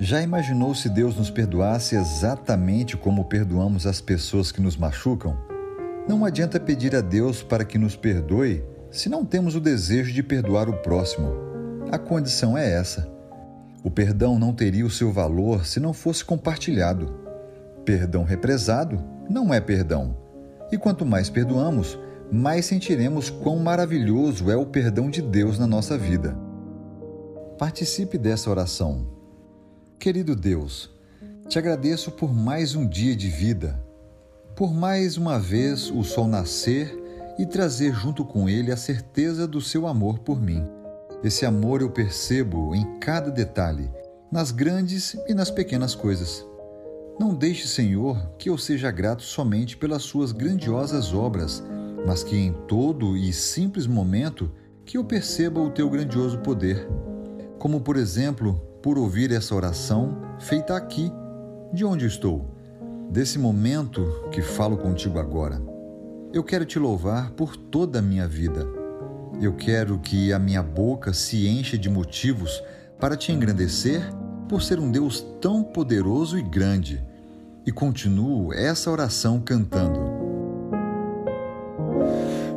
Já imaginou se Deus nos perdoasse exatamente como perdoamos as pessoas que nos machucam? Não adianta pedir a Deus para que nos perdoe se não temos o desejo de perdoar o próximo. A condição é essa. O perdão não teria o seu valor se não fosse compartilhado. Perdão represado não é perdão. E quanto mais perdoamos, mais sentiremos quão maravilhoso é o perdão de Deus na nossa vida. Participe dessa oração Querido Deus, te agradeço por mais um dia de vida, por mais uma vez o sol nascer e trazer junto com ele a certeza do seu amor por mim. Esse amor eu percebo em cada detalhe, nas grandes e nas pequenas coisas. Não deixe, Senhor, que eu seja grato somente pelas suas grandiosas obras, mas que em todo e simples momento que eu perceba o teu grandioso poder. Como, por exemplo, por ouvir essa oração feita aqui, de onde estou, desse momento que falo contigo agora. Eu quero te louvar por toda a minha vida. Eu quero que a minha boca se encha de motivos para te engrandecer por ser um Deus tão poderoso e grande. E continuo essa oração cantando.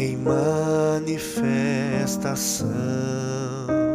em manifestação.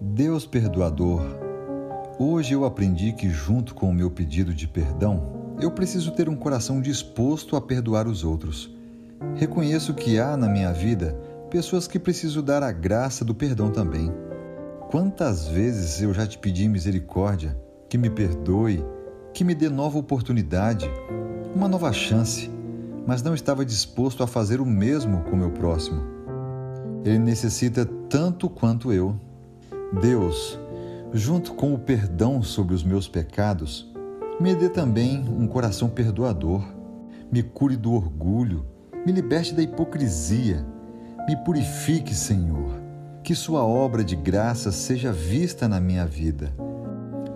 Deus perdoador, hoje eu aprendi que, junto com o meu pedido de perdão, eu preciso ter um coração disposto a perdoar os outros. Reconheço que há na minha vida pessoas que preciso dar a graça do perdão também. Quantas vezes eu já te pedi misericórdia, que me perdoe, que me dê nova oportunidade, uma nova chance, mas não estava disposto a fazer o mesmo com meu próximo. Ele necessita tanto quanto eu. Deus, junto com o perdão sobre os meus pecados, me dê também um coração perdoador, me cure do orgulho, me liberte da hipocrisia, me purifique, Senhor, que Sua obra de graça seja vista na minha vida.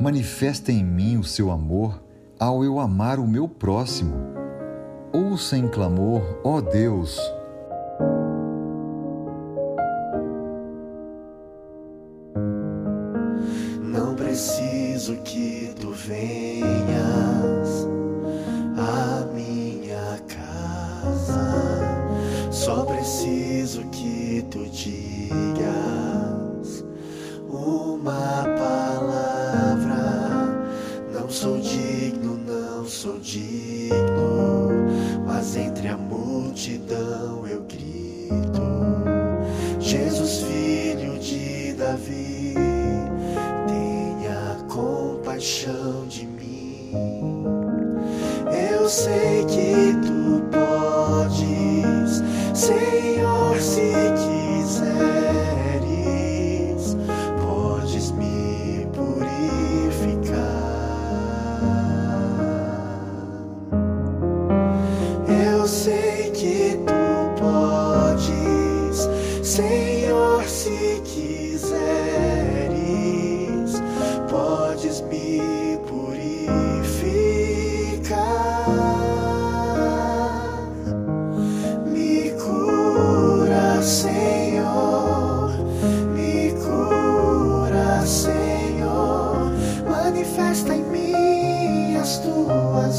Manifesta em mim o seu amor ao eu amar o meu próximo. Ouça em clamor, ó Deus, preciso que tu digas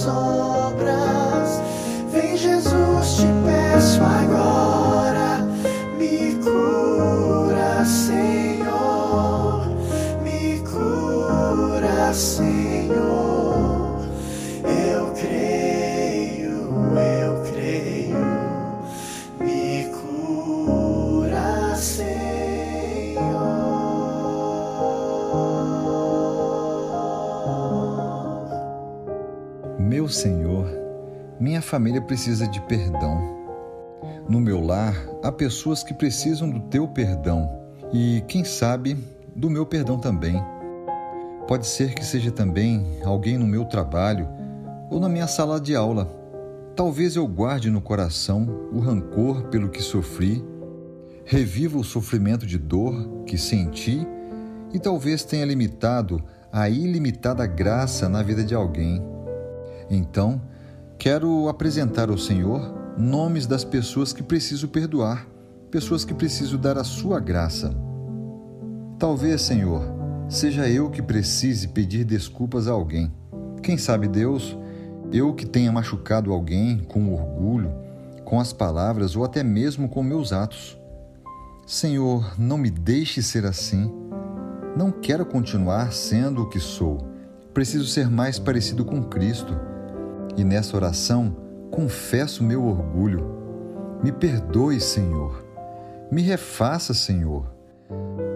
obras. Vem, Jesus, te peço agora, me cura, Senhor, me cura, Senhor. Meu Senhor, minha família precisa de perdão. No meu lar, há pessoas que precisam do teu perdão e, quem sabe, do meu perdão também. Pode ser que seja também alguém no meu trabalho ou na minha sala de aula. Talvez eu guarde no coração o rancor pelo que sofri, reviva o sofrimento de dor que senti e talvez tenha limitado a ilimitada graça na vida de alguém. Então, quero apresentar ao Senhor nomes das pessoas que preciso perdoar, pessoas que preciso dar a sua graça. Talvez, Senhor, seja eu que precise pedir desculpas a alguém. Quem sabe Deus, eu que tenha machucado alguém com orgulho, com as palavras ou até mesmo com meus atos. Senhor, não me deixe ser assim. Não quero continuar sendo o que sou. Preciso ser mais parecido com Cristo. E nessa oração, confesso meu orgulho. Me perdoe, Senhor. Me refaça, Senhor.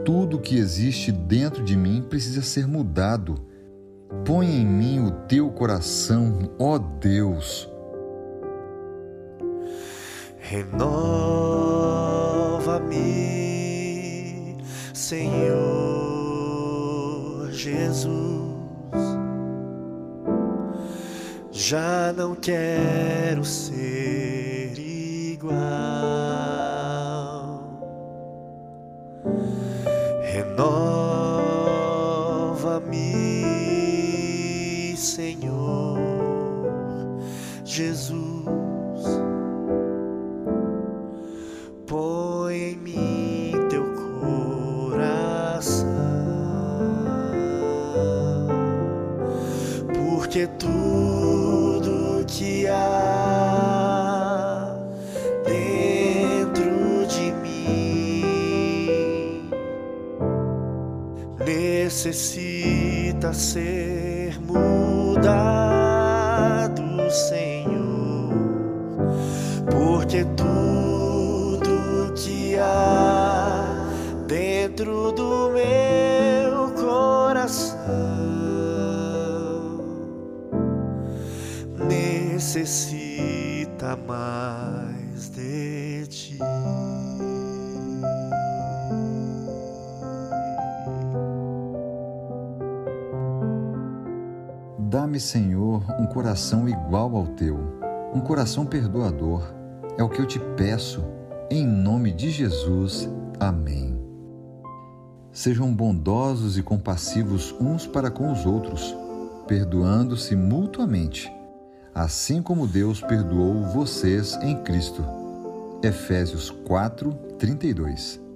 Tudo que existe dentro de mim precisa ser mudado. Põe em mim o teu coração, ó Deus. Renova-me, Senhor Jesus. Já não quero ser igual. Renova-me, Senhor Jesus. Põe em mim teu coração, porque tudo que há dentro de mim. Necessita ser mudado, Senhor, porque tudo necessita mais de ti. Dá-me, Senhor, um coração igual ao teu, um coração perdoador. É o que eu te peço, em nome de Jesus. Amém. Sejam bondosos e compassivos uns para com os outros, perdoando-se mutuamente, assim como Deus perdoou vocês em Cristo. Efésios 4, 32.